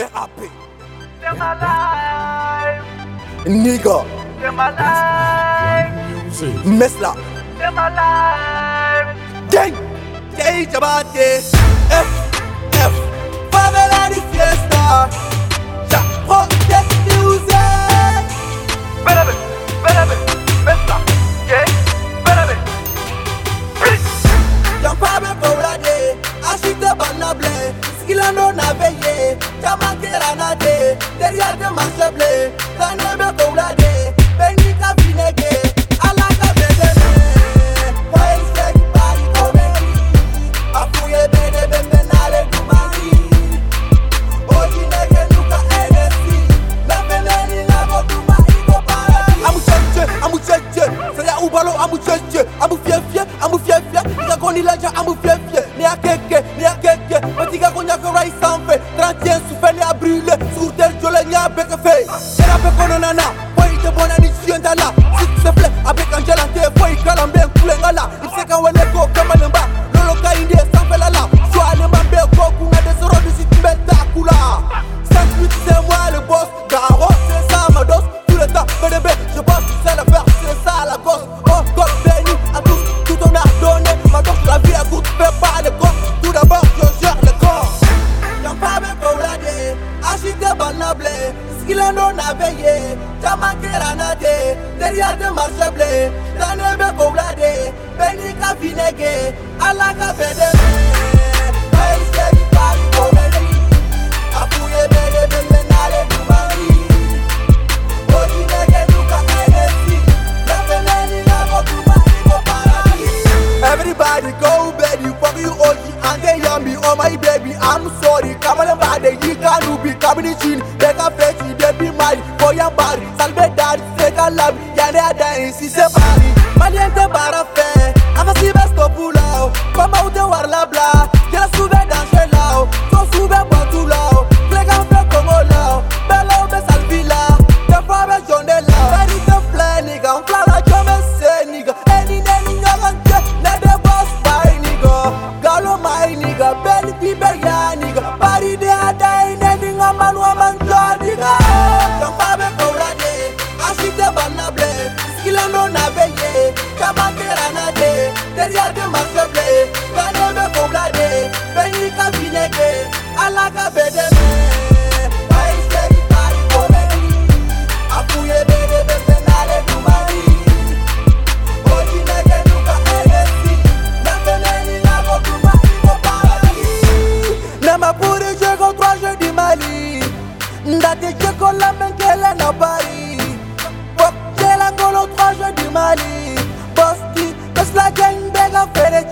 RAP. C'est ma life, Nigga. ma life, Mesla. ma life. Gang. Jay Jabate. F. F. Favela di fiesta. Jah. Protect music. Bébé, bébé, bébé, yeah, bébé. Yampabe Paulade, Ashite Banable, Skilano Naveye, Jamakera Nade, derrière de Mancheble, Tanebe Paulade, tel jole ni a beke fe. Era pe kono nana, Foi te bona ni chienda la, teriya tɛ marisa bilen tane bɛ kowula de bɛɛ n'i ka finɛ kɛ ala ka bɛn dɛmɛ. Everybody go baby, fuck you OG and they young me, oh my baby, I'm sorry. Kamala bad, you can't be coming in, they can fetch you, they be mine for your body, salve daddy. Seka labi Yane ada insi se bari Maliente bara fe Afa si besto du Mali Ndate jego la menkele na Paris Bok jela ngolo trois jeux du Mali Boski, Tesla gang bega fere